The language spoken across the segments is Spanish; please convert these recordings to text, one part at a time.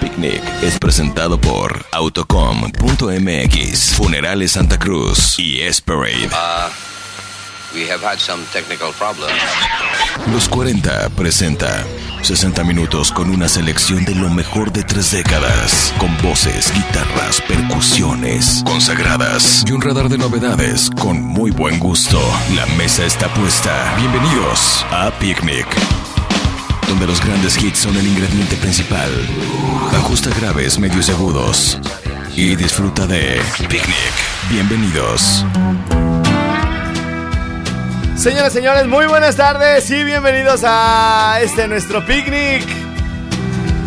Picnic es presentado por Autocom.mx, Funerales Santa Cruz y Esperade. Uh, we have had some technical problems. Los 40 presenta 60 minutos con una selección de lo mejor de tres décadas, con voces, guitarras, percusiones consagradas y un radar de novedades con muy buen gusto. La mesa está puesta. Bienvenidos a Picnic donde los grandes hits son el ingrediente principal. Ajusta graves, medios y agudos. Y disfruta de Picnic. Bienvenidos. Señoras y señores, muy buenas tardes y bienvenidos a este nuestro picnic.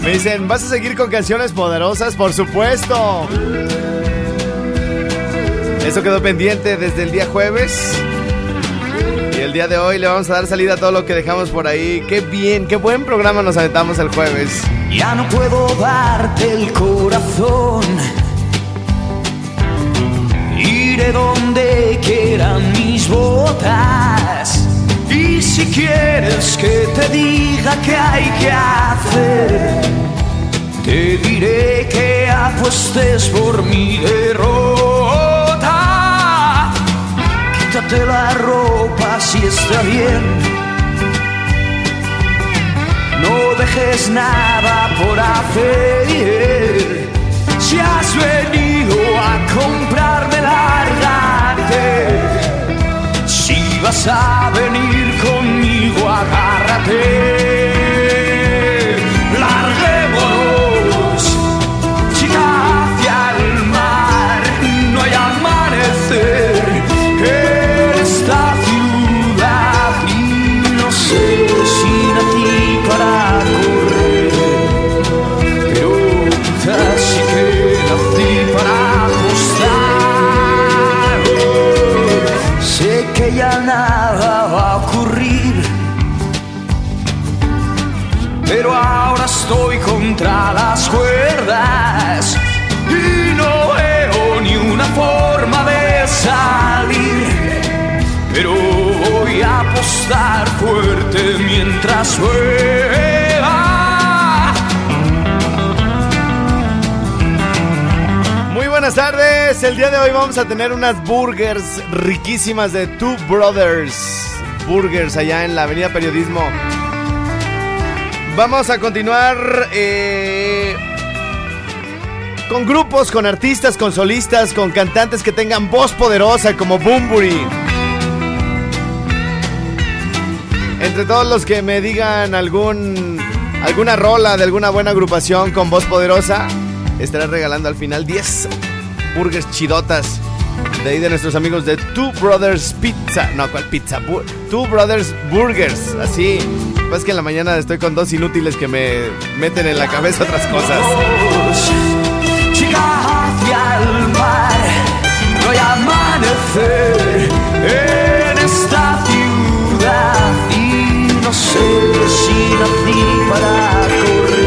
Me dicen, ¿vas a seguir con canciones poderosas? Por supuesto. Eso quedó pendiente desde el día jueves. El día de hoy le vamos a dar salida a todo lo que dejamos por ahí. Qué bien, qué buen programa nos aventamos el jueves. Ya no puedo darte el corazón. Iré donde quieran mis botas. Y si quieres que te diga qué hay que hacer, te diré que apuestes por mi derrota. Quítate la ropa si está bien. No dejes nada por hacer. Si has venido a comprarme, lárgate. Si vas a venir conmigo, agárrate. Larguémonos, chica, hacia el mar. No hay amanecer estoy contra las cuerdas y no veo ni una forma de salir. Pero voy a apostar fuerte mientras juega. Muy buenas tardes. El día de hoy vamos a tener unas burgers riquísimas de Two Brothers Burgers allá en la Avenida Periodismo. Vamos a continuar eh, con grupos, con artistas, con solistas, con cantantes que tengan voz poderosa como Boombury. Entre todos los que me digan algún alguna rola de alguna buena agrupación con voz poderosa, estaré regalando al final 10 burgers chidotas de ahí de nuestros amigos de Two Brothers Pizza. No, ¿cuál pizza? Two Brothers Burgers. Así. Pues que en la mañana estoy con dos inútiles que me meten en la cabeza otras cosas. Chica hacia el mar, amanecer en esta ciudad y no sé si para correr,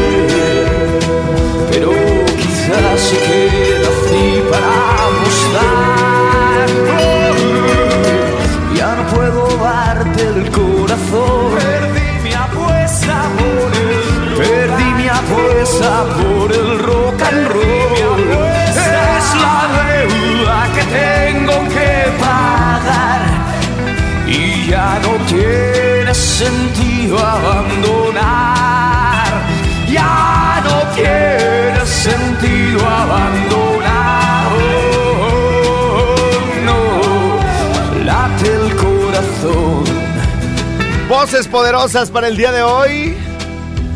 Poderosas para el día de hoy.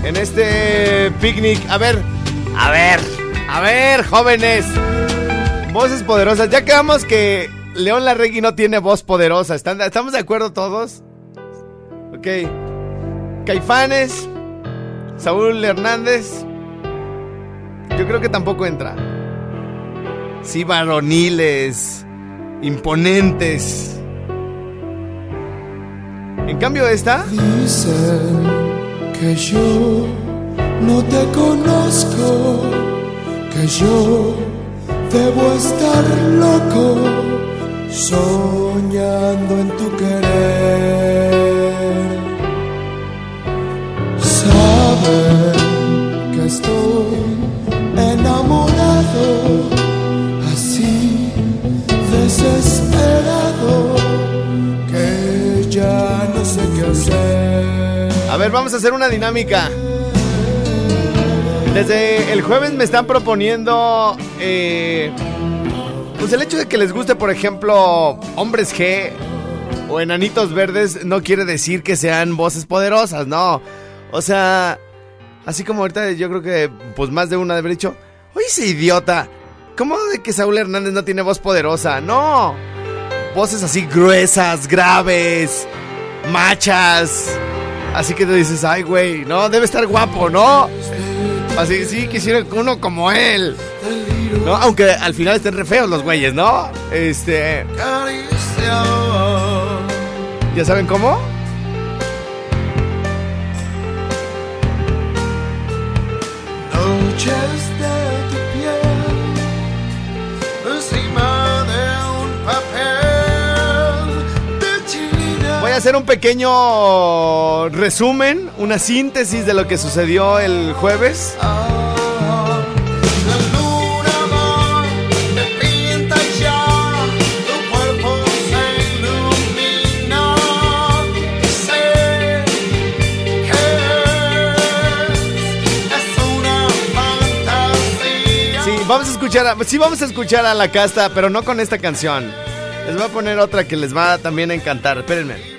En este picnic. A ver, a ver, a ver, jóvenes. Voces poderosas. Ya quedamos que León Larregui no tiene voz poderosa. ¿Están- ¿Estamos de acuerdo todos? Ok. Caifanes. Saúl Hernández. yo creo que tampoco entra. Sí, varoniles, imponentes. En cambio esta... Dicen que yo no te conozco, que yo debo estar loco, Hacer una dinámica. Desde el jueves me están proponiendo. eh, pues el hecho de que les guste, por ejemplo, hombres G o enanitos verdes no quiere decir que sean voces poderosas, no. O sea, así como ahorita yo creo que pues más de una de haber dicho, oye ese idiota, ¿cómo de que Saúl Hernández no tiene voz poderosa? No. Voces así gruesas, graves, machas. Así que tú dices, ay, güey, no, debe estar guapo, ¿no? Así, sí, quisiera uno como él. ¿No? Aunque al final estén re feos los güeyes, ¿no? Este. ¿Ya saben cómo? Noches hacer un pequeño resumen, una síntesis de lo que sucedió el jueves. Vamos a escuchar, a, sí vamos a escuchar a la casta, pero no con esta canción. Les voy a poner otra que les va también a encantar. Espérenme.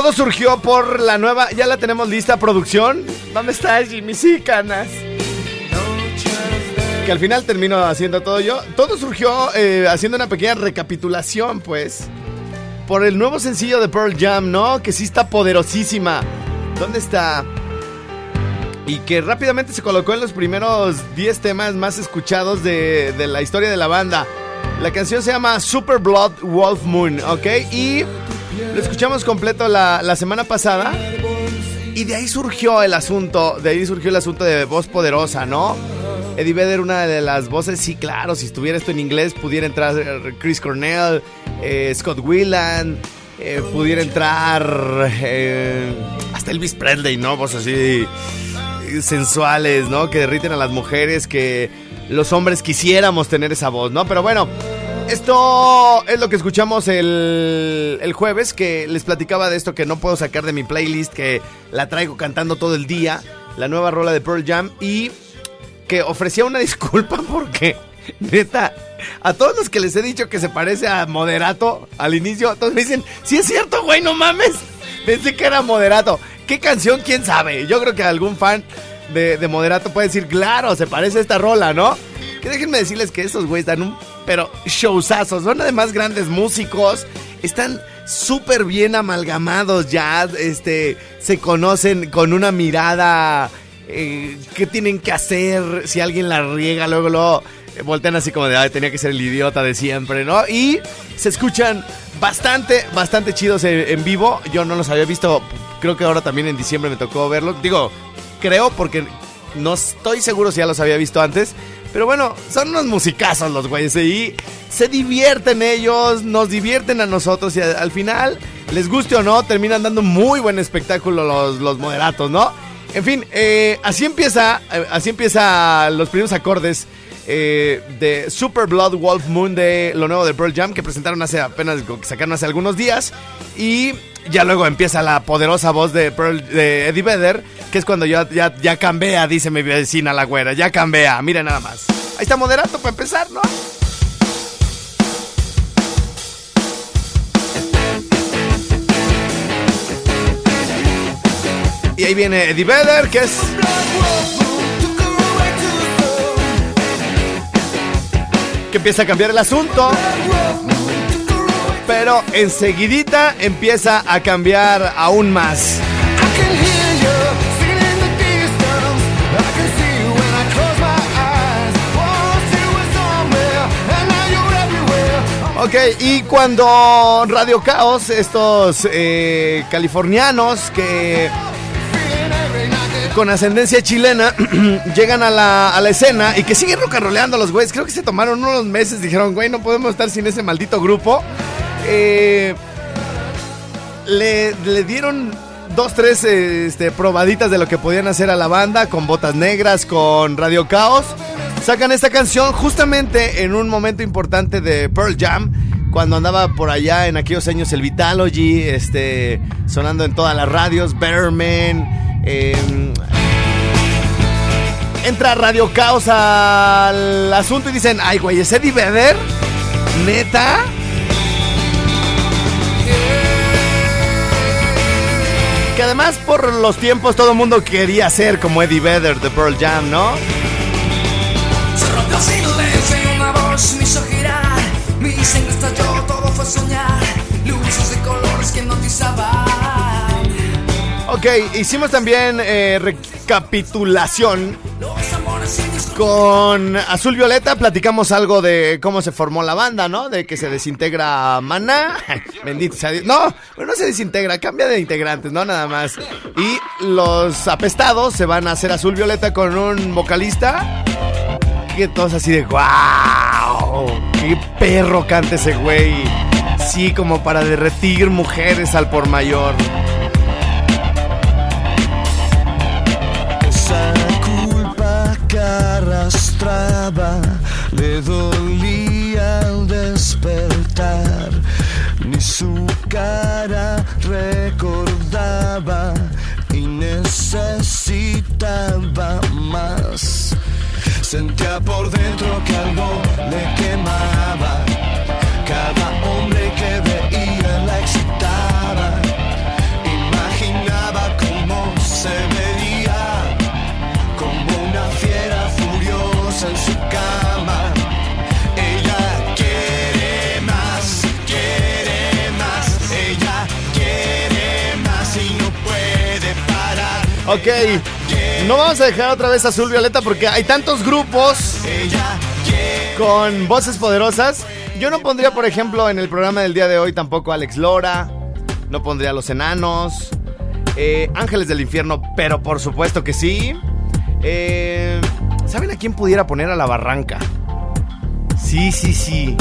Todo surgió por la nueva, ya la tenemos lista, producción. ¿Dónde está Jimmy? Sí, canas. Que al final termino haciendo todo yo. Todo surgió eh, haciendo una pequeña recapitulación, pues. Por el nuevo sencillo de Pearl Jam, ¿no? Que sí está poderosísima. ¿Dónde está? y que rápidamente se colocó en los primeros 10 temas más escuchados de, de la historia de la banda. La canción se llama Super Blood Wolf Moon, ¿ok? Y lo escuchamos completo la, la semana pasada. Y de ahí surgió el asunto, de ahí surgió el asunto de voz poderosa, ¿no? Eddie Vedder, una de las voces, sí, claro, si estuviera esto en inglés, pudiera entrar eh, Chris Cornell, eh, Scott Weiland, eh, pudiera entrar hasta Elvis Presley, ¿no? Voces así sensuales, ¿no? Que derriten a las mujeres, que los hombres quisiéramos tener esa voz, ¿no? Pero bueno, esto es lo que escuchamos el, el jueves, que les platicaba de esto que no puedo sacar de mi playlist, que la traigo cantando todo el día, la nueva rola de Pearl Jam, y que ofrecía una disculpa porque, neta, a todos los que les he dicho que se parece a Moderato al inicio, todos me dicen, sí es cierto, güey, no mames, pensé que era Moderato. ¿Qué canción? ¿Quién sabe? Yo creo que algún fan de, de Moderato puede decir, claro, se parece a esta rola, ¿no? Que déjenme decirles que estos güeyes dan un, pero showzazos, son además grandes músicos, están súper bien amalgamados ya, este, se conocen con una mirada, eh, qué tienen que hacer, si alguien la riega, luego lo voltean así como de, tenía que ser el idiota de siempre, ¿no? Y se escuchan bastante, bastante chidos en, en vivo, yo no los había visto, creo que ahora también en diciembre me tocó verlo, digo, creo porque no estoy seguro si ya los había visto antes. Pero bueno, son unos musicazos los güeyes y se divierten ellos, nos divierten a nosotros y al final, les guste o no, terminan dando muy buen espectáculo los, los moderatos, ¿no? En fin, eh, así empieza, eh, así empieza los primeros acordes eh, de Super Blood Wolf Moon de lo nuevo de Pearl Jam que presentaron hace apenas, sacaron hace algunos días y ya luego empieza la poderosa voz de, Pearl, de Eddie Vedder, que es cuando ya, ya, ya cambia, dice mi vecina la güera, ya cambia, miren nada más. Ahí está moderato para empezar, ¿no? Y ahí viene Eddie Vedder, que es... que empieza a cambiar el asunto. Pero enseguidita empieza a cambiar aún más. Ok, y cuando Radio Caos, estos eh, californianos que con ascendencia chilena llegan a la, a la escena y que siguen rock and rollando a los güeyes, creo que se tomaron unos meses, dijeron, güey, no podemos estar sin ese maldito grupo. Eh, le, le dieron dos, tres este, probaditas de lo que podían hacer a la banda con botas negras, con Radio Caos. Sacan esta canción justamente en un momento importante de Pearl Jam, cuando andaba por allá en aquellos años el Vitalogy, este, sonando en todas las radios, Betterman. Em, entra Radio Caos al asunto y dicen, ay güey, ¿es Eddie Vedder? ¿Neta? Que además por los tiempos todo el mundo quería ser como Eddie Vedder de Pearl Jam, ¿no? Luces de colores que hipnotizaban. Ok, hicimos también eh, recapitulación con Azul Violeta. Platicamos algo de cómo se formó la banda, ¿no? De que se desintegra Maná. Bendito sea Dios. No, no se desintegra, cambia de integrantes, ¿no? Nada más. Y los apestados se van a hacer Azul Violeta con un vocalista que todos así de wow, qué perro canta ese güey. Sí, como para derretir mujeres al por mayor. Arrastraba le dolía al despertar. Ni su cara recordaba y necesitaba más. Sentía por dentro que algo le quemaba. Cada Ok, no vamos a dejar otra vez Azul Violeta porque hay tantos grupos con voces poderosas. Yo no pondría, por ejemplo, en el programa del día de hoy tampoco Alex Lora. No pondría Los Enanos. eh, Ángeles del Infierno, pero por supuesto que sí. Eh, ¿Saben a quién pudiera poner a la barranca? Sí, sí, sí.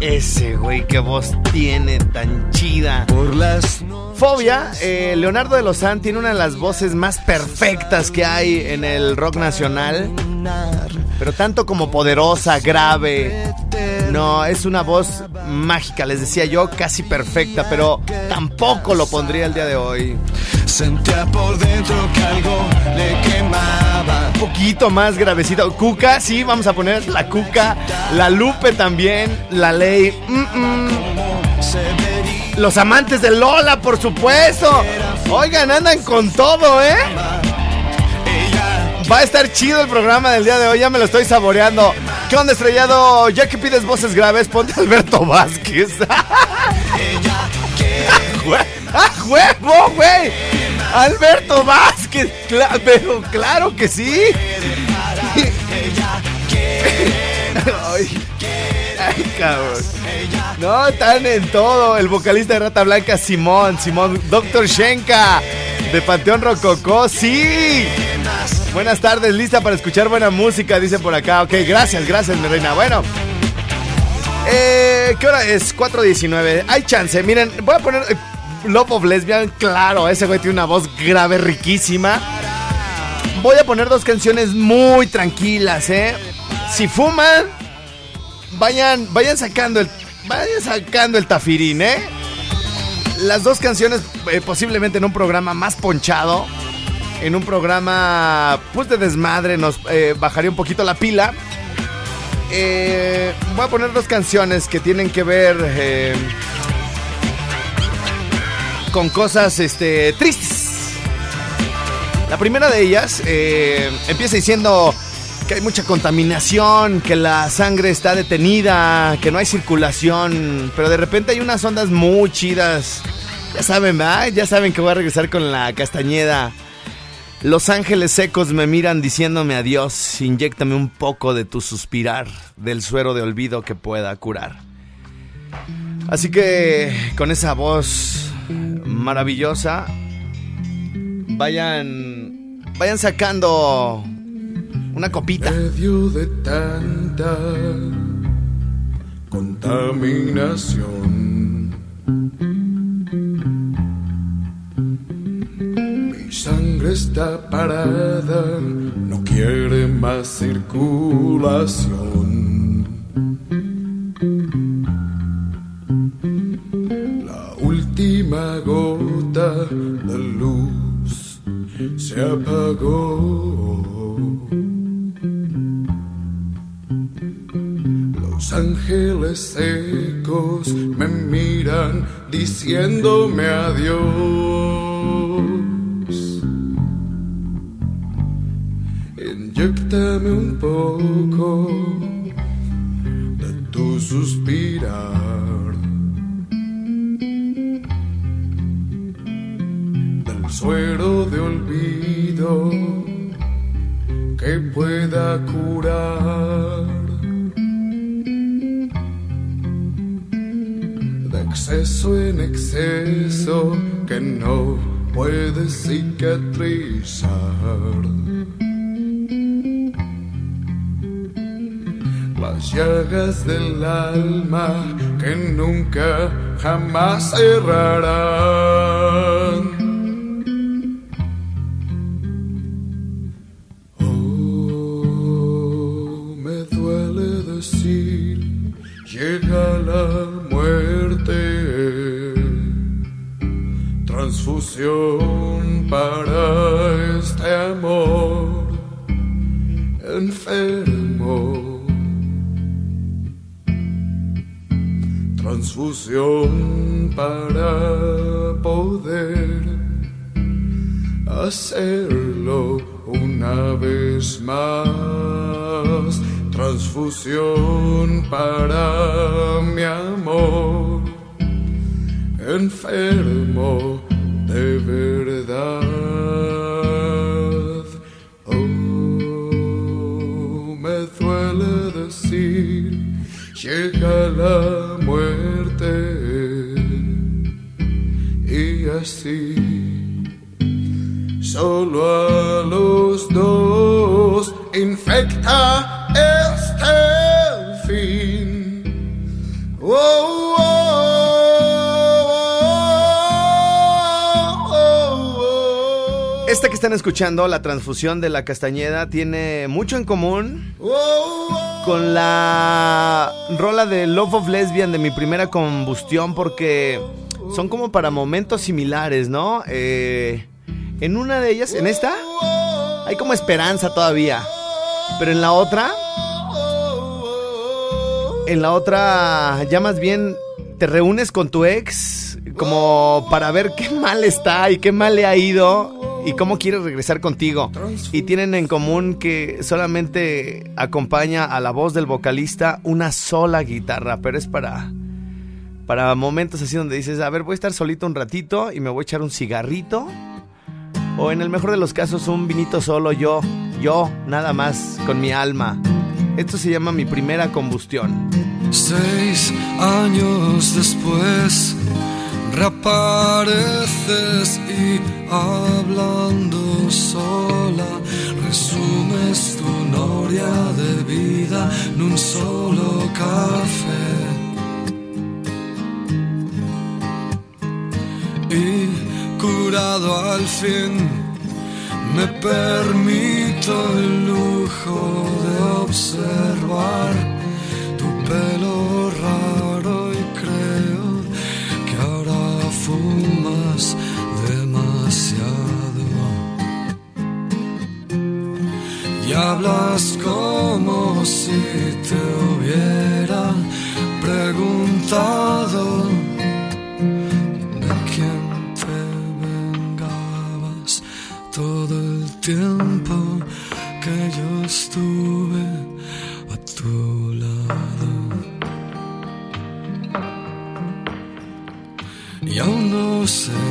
Ese güey, qué voz tiene tan chida. Por las. Fobia, eh, Leonardo de Lozán tiene una de las voces más perfectas que hay en el rock nacional. Pero tanto como poderosa, grave. No, es una voz mágica, les decía yo, casi perfecta, pero tampoco lo pondría el día de hoy. Sentía por dentro que algo le quemaba. Un poquito más gravecito. Cuca, sí, vamos a poner la Cuca. La Lupe también. La Ley. mm, mm. Los amantes de Lola, por supuesto. Oigan, andan con todo, ¿eh? Va a estar chido el programa del día de hoy, ya me lo estoy saboreando. ¿Qué onda, estrellado? Ya que pides voces graves, ponte Alberto Vázquez. ¡Ah, huevo, güey! Alberto Vázquez, pero claro que sí. Ay, ay, cabrón. No, están en todo. El vocalista de Rata Blanca, Simón, Simón, Doctor Shenka, de Panteón Rococó, sí. Buenas tardes, lista para escuchar buena música, dice por acá. Ok, gracias, gracias, mi reina. Bueno. Eh, ¿Qué hora es? 4.19. Hay chance. Miren, voy a poner eh, Love of Lesbian. Claro, ese güey tiene una voz grave, riquísima. Voy a poner dos canciones muy tranquilas, ¿eh? Si fuman, vayan, vayan sacando el, vayan sacando el tafirín, ¿eh? Las dos canciones eh, posiblemente en un programa más ponchado, en un programa pues de desmadre nos eh, bajaría un poquito la pila. Eh, voy a poner dos canciones que tienen que ver con cosas este, tristes. La primera de ellas eh, empieza diciendo que hay mucha contaminación, que la sangre está detenida, que no hay circulación, pero de repente hay unas ondas muy chidas. Ya saben. Ya saben que voy a regresar con la castañeda. Los ángeles secos me miran diciéndome adiós, inyéctame un poco de tu suspirar, del suero de olvido que pueda curar. Así que con esa voz maravillosa, vayan, vayan sacando una copita. medio de tanta contaminación. Mi sangre está parada, no quiere más circulación. Última gota de luz se apagó. Los ángeles secos me miran diciéndome adiós. Inyectame un poco de tu suspirar. Que pueda curar. de exceso en exceso que no puede cicatrizar. Las llagas del alma que nunca jamás cerrarán. Enfermo de están escuchando, la transfusión de la Castañeda, tiene mucho en común con la rola de Love of Lesbian de mi primera combustión porque son como para momentos similares, ¿no? Eh, en una de ellas, en esta, hay como esperanza todavía. Pero en la otra, en la otra, ya más bien te reúnes con tu ex como para ver qué mal está y qué mal le ha ido y cómo quiere regresar contigo. Y tienen en común que solamente acompaña a la voz del vocalista una sola guitarra, pero es para para momentos así donde dices, a ver, voy a estar solito un ratito y me voy a echar un cigarrito. O en el mejor de los casos, un vinito solo yo, yo, nada más, con mi alma. Esto se llama mi primera combustión. Seis años después reapareces y hablando sola resumes tu noria de vida en un solo café. Y curado al fin me permito el lujo de observar tu pelo raro hablas como si te hubiera preguntado de quién te vengabas todo el tiempo que yo estuve a tu lado. Y aún no sé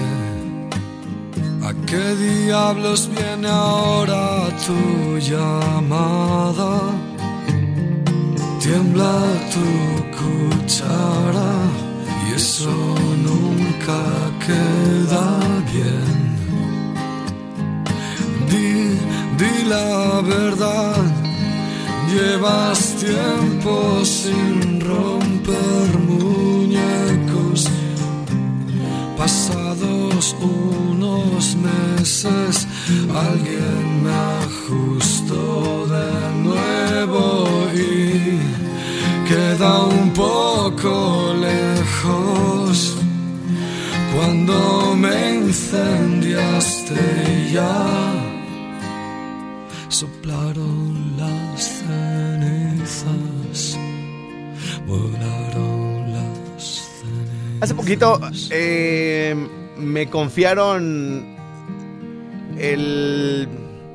qué diablos viene ahora tu llamada. Tiembla tu cuchara queda bien. Di, di la verdad, llevas tiempo sin romper muñecos. Pasados unos meses, alguien me ajustó de nuevo y queda un poco lejos. Cuando me incendiaste ya, soplaron las cenizas, volaron las cenizas. Hace poquito eh, me confiaron el-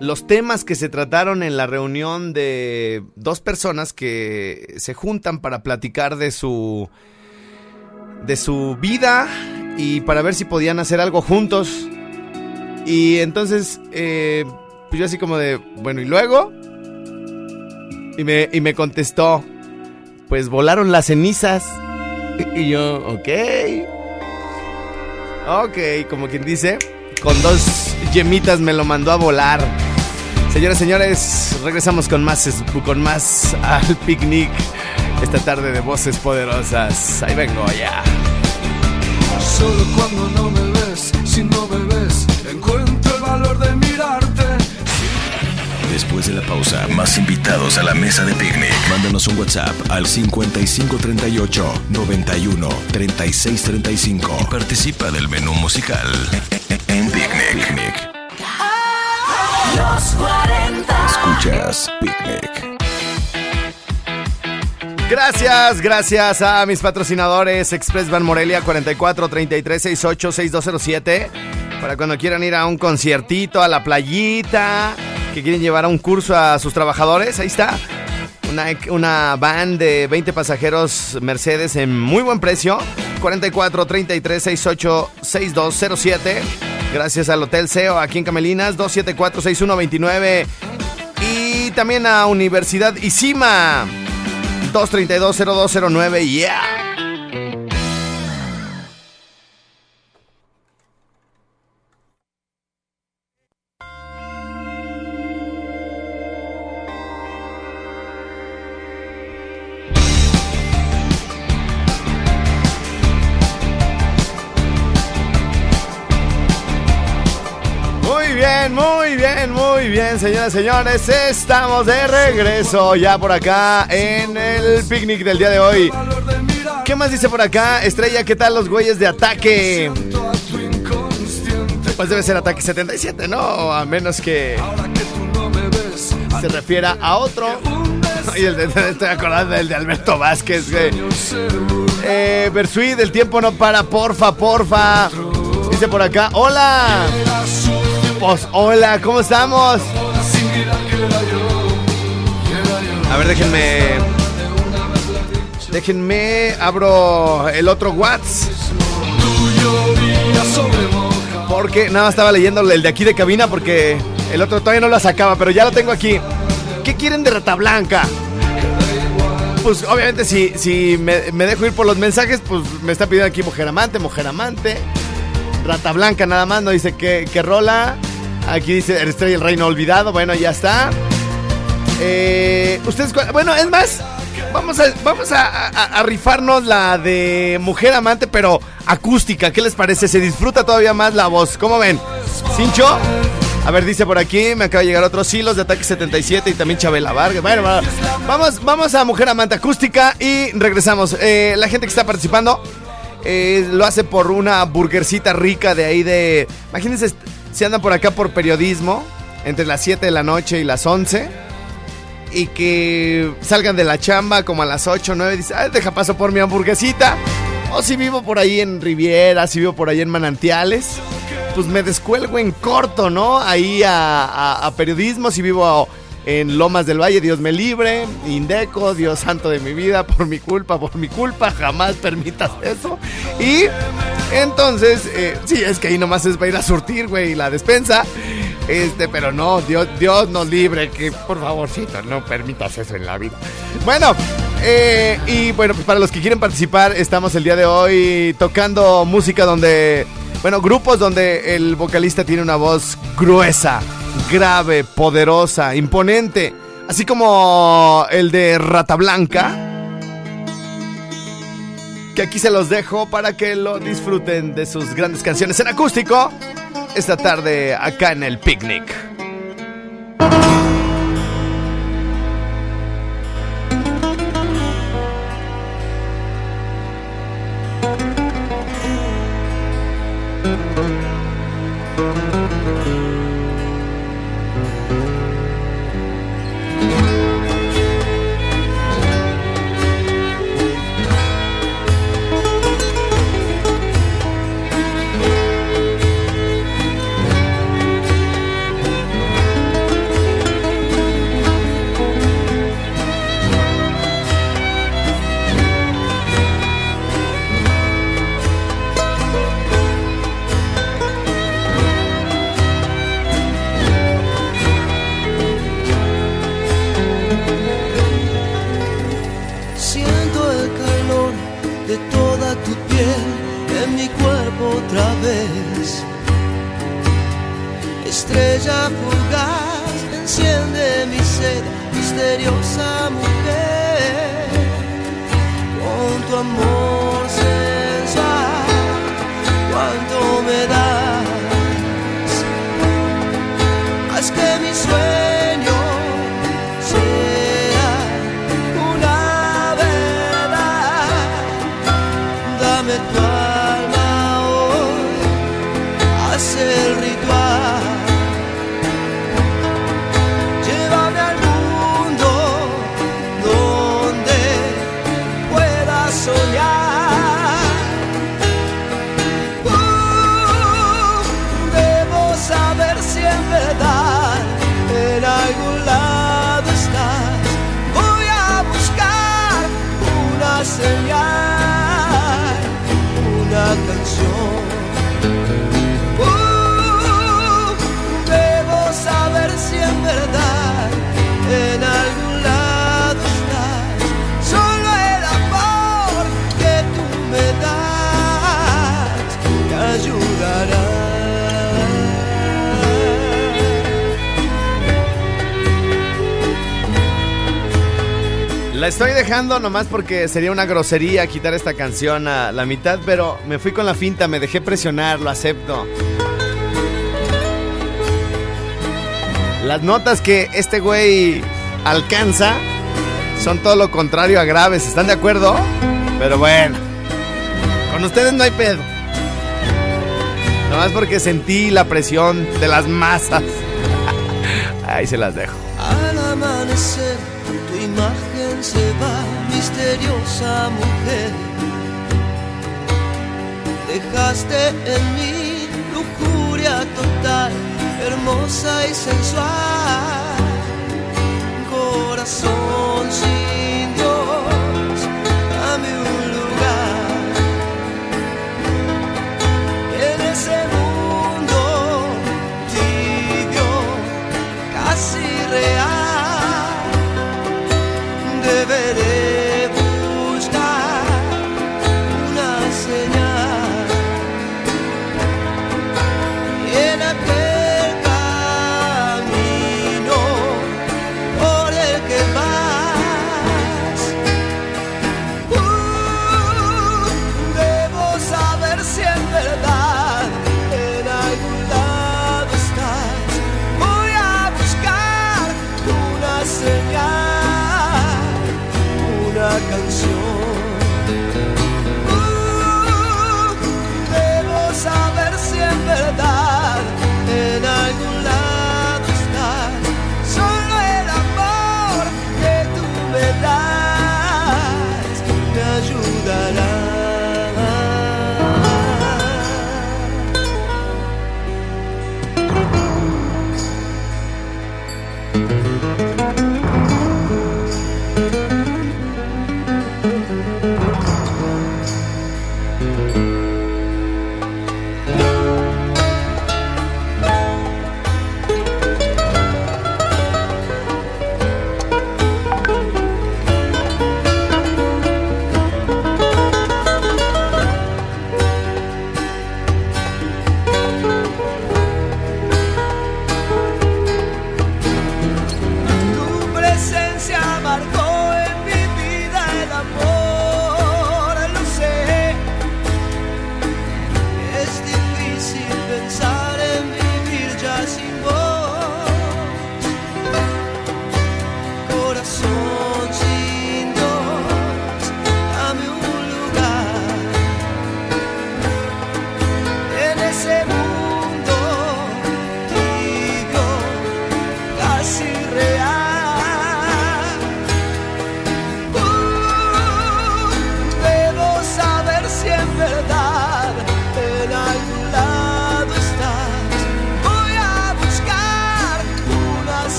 los temas que se trataron en la reunión de dos personas que se juntan para platicar de su de su vida y para ver si podían hacer algo juntos. Y entonces, eh, pues yo así como de, bueno, ¿y luego? Y me, y me contestó, pues volaron las cenizas. Y yo, ok. Ok, como quien dice, con dos yemitas me lo mandó a volar. Señoras, señores, regresamos con más, es- con más al picnic esta tarde de voces poderosas. Ahí vengo ya. Solo cuando no me ves, si no me ves, encuentro el valor de mirarte. Después de la pausa, más invitados a la mesa de picnic. Mándanos un WhatsApp al 5538 91 3635 y participa del menú musical en Picnic. Picnic. Los 40. Escuchas Picnic. Gracias, gracias a mis patrocinadores Express Van Morelia 44 33 68 6207 para cuando quieran ir a un conciertito, a la playita, que quieren llevar a un curso a sus trabajadores, ahí está. Una, una van de 20 pasajeros Mercedes en muy buen precio. 44 33 68 6207. Gracias al Hotel SEO aquí en Camelinas. 274 6129. Y también a Universidad ICIMA. 232-0209, yeah. Muy bien, muy bien, señoras y señores. Estamos de regreso ya por acá en el picnic del día de hoy. ¿Qué más dice por acá? Estrella, ¿qué tal los güeyes de ataque? Pues debe ser ataque 77, ¿no? A menos que se refiera a otro. Y el de, estoy acordando del de Alberto Vázquez, güey. Eh, el tiempo no para, porfa, porfa. Dice por acá, hola. Pues hola, ¿cómo estamos? A ver, déjenme. Déjenme, abro el otro WhatsApp. Porque nada estaba leyendo el de aquí de cabina porque el otro todavía no lo sacaba, pero ya lo tengo aquí. ¿Qué quieren de Rata Blanca? Pues obviamente si, si me, me dejo ir por los mensajes, pues me está pidiendo aquí Mujer Amante, Mujer Amante. Rata Blanca nada más, no dice que, que rola. Aquí dice el Estrella el Reino Olvidado. Bueno, ya está. Eh, Ustedes, bueno, es más, vamos a, vamos a, rifarnos la de Mujer Amante, pero acústica. ¿Qué les parece? Se disfruta todavía más la voz. ¿Cómo ven? ¿Cincho? A ver, dice por aquí, me acaba de llegar otros hilos de Ataque 77 y también Chabela Vargas. Bueno, va- vamos, vamos a Mujer Amante Acústica y regresamos. Eh, la gente que está participando eh, lo hace por una burguercita rica de ahí de... Imagínense si andan por acá por periodismo, entre las 7 de la noche y las 11 y que salgan de la chamba como a las 8 o 9 dice, "Ay, deja paso por mi hamburguesita. O si vivo por ahí en Riviera, si vivo por ahí en Manantiales, pues me descuelgo en corto, ¿no? Ahí a, a- a periodismo, si vivo en Lomas del Valle, Dios me libre, Indeco, Dios santo de mi vida, por mi culpa, por mi culpa, jamás permitas eso. Y entonces, eh, sí, es que ahí nomás es para ir a surtir, güey, la despensa. Este, pero no, Dios, Dios nos libre, que por favorcito, no permitas eso en la vida. Bueno, eh, y bueno, pues para los que quieren participar, estamos el día de hoy tocando música donde Bueno, grupos donde el vocalista tiene una voz gruesa, grave, poderosa, imponente, así como el de Rata Blanca. Que aquí se los dejo para que lo disfruten de sus grandes canciones en acústico esta tarde acá en el picnic. Dejando nomás porque sería una grosería quitar esta canción a la mitad, pero me fui con la finta, me dejé presionar, lo acepto. Las notas que este güey alcanza son todo lo contrario a graves, ¿están de acuerdo? Pero bueno, con ustedes no hay pedo. Nomás porque sentí la presión de las masas. Ahí se las dejo. Al amanecer, tu imagen se va, misteriosa mujer. Dejaste en mí lujuria total, hermosa y sensual. Corazón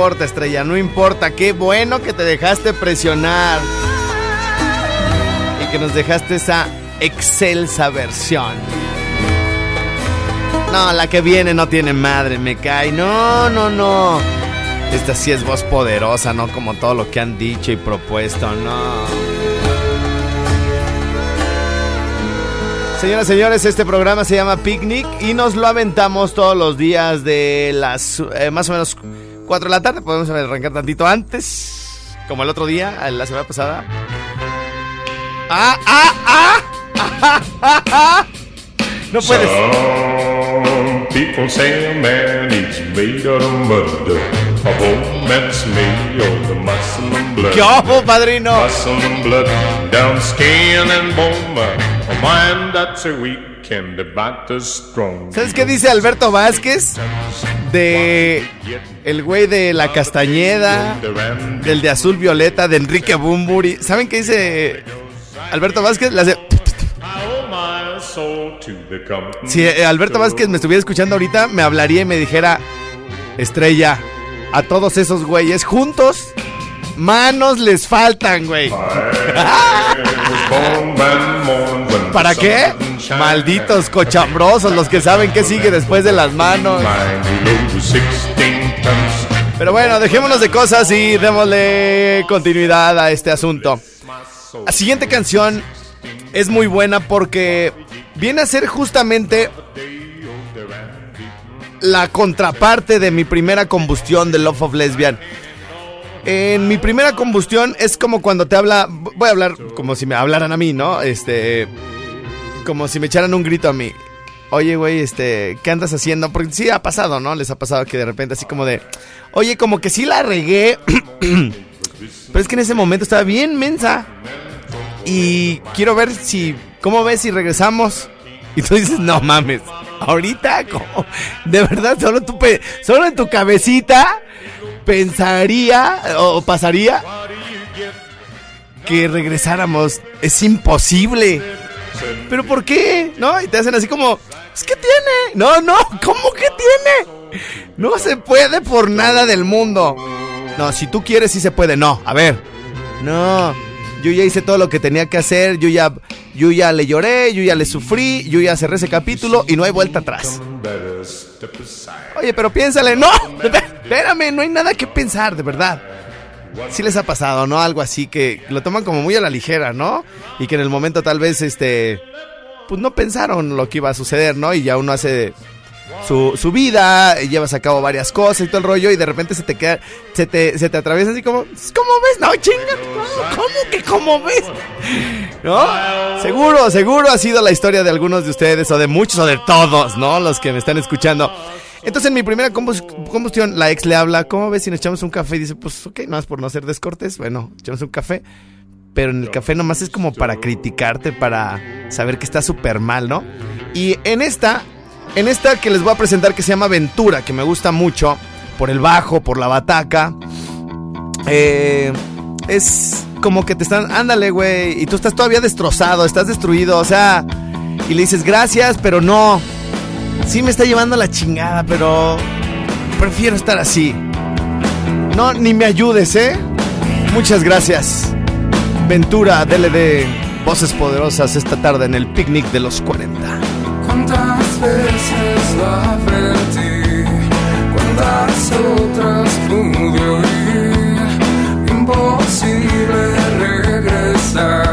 importa, estrella, no importa. Qué bueno que te dejaste presionar. Y que nos dejaste esa excelsa versión. No, la que viene no tiene madre, me cae. No, no, no. Esta sí es voz poderosa, no como todo lo que han dicho y propuesto, no. Señoras y señores, este programa se llama Picnic y nos lo aventamos todos los días de las eh, más o menos 4 de la tarde. Podemos arrancar tantito antes, como el otro día, la semana pasada. ¡Ah, ah, ah! ¡Ah, ah, ah! No puedes. Some people say a man is made out of mud. A made of muscle and blood. ¿Qué ojo, padrino? Muscle and blood, down skin and bone. A mind that's a weak ¿Sabes qué dice Alberto Vázquez? De el güey de la Castañeda, del de Azul Violeta, de Enrique Bumburi. ¿Saben qué dice Alberto Vázquez? Si eh, Alberto Vázquez me estuviera escuchando ahorita, me hablaría y me dijera, Estrella, a todos esos güeyes juntos, manos les faltan, güey. ¿Para qué? Malditos cochambrosos, los que saben qué sigue después de las manos. Pero bueno, dejémonos de cosas y démosle continuidad a este asunto. La siguiente canción es muy buena porque viene a ser justamente la contraparte de mi primera combustión de Love of Lesbian. En mi primera combustión es como cuando te habla, voy a hablar como si me hablaran a mí, ¿no? Este, como si me echaran un grito a mí. Oye, güey, este, ¿qué andas haciendo? Porque sí ha pasado, ¿no? Les ha pasado que de repente así como de, oye, como que sí la regué, pero es que en ese momento estaba bien mensa. Y quiero ver si, ¿cómo ves si regresamos? Y tú dices, no mames, ahorita, ¿cómo? de verdad, solo, tú pe- solo en tu cabecita pensaría o pasaría que regresáramos. Es imposible. ¿Pero por qué? ¿No? Y te hacen así como, es que tiene. No, no, ¿cómo que tiene? No se puede por nada del mundo. No, si tú quieres, sí se puede. No, a ver. No, yo ya hice todo lo que tenía que hacer. Yo ya, yo ya le lloré, yo ya le sufrí, yo ya cerré ese capítulo y no hay vuelta atrás. Oye, pero piénsale, no, espérame, no hay nada que pensar, de verdad. Sí les ha pasado, ¿no? Algo así que lo toman como muy a la ligera, ¿no? Y que en el momento tal vez, este, pues no pensaron lo que iba a suceder, ¿no? Y ya uno hace su, su vida, y llevas a cabo varias cosas y todo el rollo y de repente se te queda, se te, se te atraviesa así como, ¿cómo ves? No, chinga, ¿cómo, cómo que cómo ves? ¿No? Seguro, seguro ha sido la historia de algunos de ustedes o de muchos o de todos, ¿no? Los que me están escuchando. Entonces en mi primera combus- combustión la ex le habla, ¿cómo ves si nos echamos un café? Y dice, pues ok, no es por no ser descortés, bueno, echamos un café. Pero en el café nomás es como para criticarte, para saber que está súper mal, ¿no? Y en esta, en esta que les voy a presentar que se llama Ventura, que me gusta mucho, por el bajo, por la bataca, eh, es como que te están, ándale, güey, y tú estás todavía destrozado, estás destruido, o sea, y le dices gracias, pero no sí me está llevando la chingada, pero prefiero estar así. No, ni me ayudes, ¿eh? Muchas gracias. Ventura, DLD, voces poderosas esta tarde en el picnic de los 40. ¿Cuántas veces la ¿Cuántas otras pude? Imposible regresar.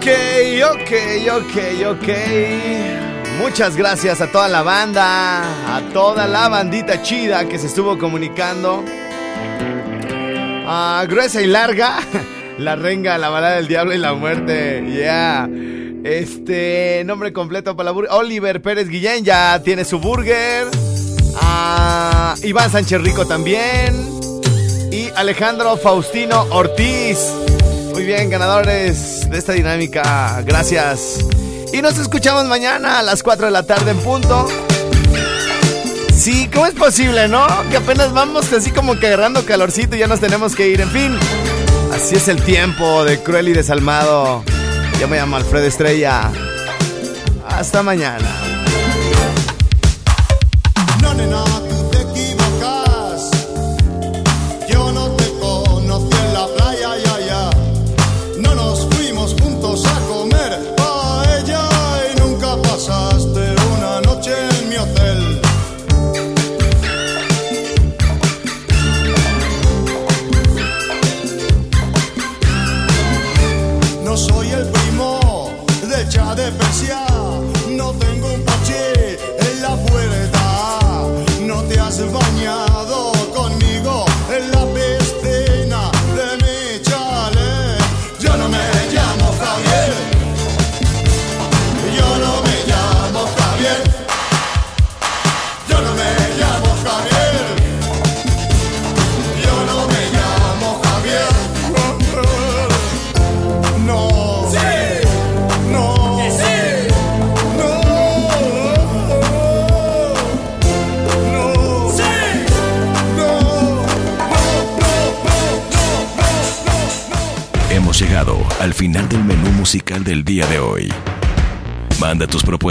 Ok, ok, ok, ok. Muchas gracias a toda la banda, a toda la bandita chida que se estuvo comunicando. A gruesa y larga, la renga, la balada del diablo y la muerte. Yeah. Este nombre completo para la burger. Oliver Pérez Guillén ya tiene su burger. A Iván Sánchez Rico también. Y Alejandro Faustino Ortiz. Muy bien, ganadores de esta dinámica. Gracias. Y nos escuchamos mañana a las 4 de la tarde en punto. Sí, ¿cómo es posible, no? Que apenas vamos así como que agarrando calorcito y ya nos tenemos que ir. En fin, así es el tiempo de cruel y desalmado. Yo me llamo Alfredo Estrella. Hasta mañana.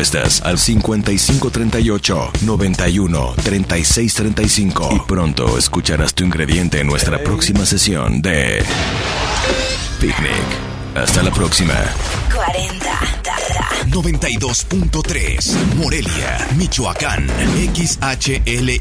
Tus propuestas al 5538 91 36 35 y pronto escucharás tu ingrediente en nuestra próxima sesión de Picnic. Hasta la próxima. 40. 92.3 Morelia, Michoacán, XHLY.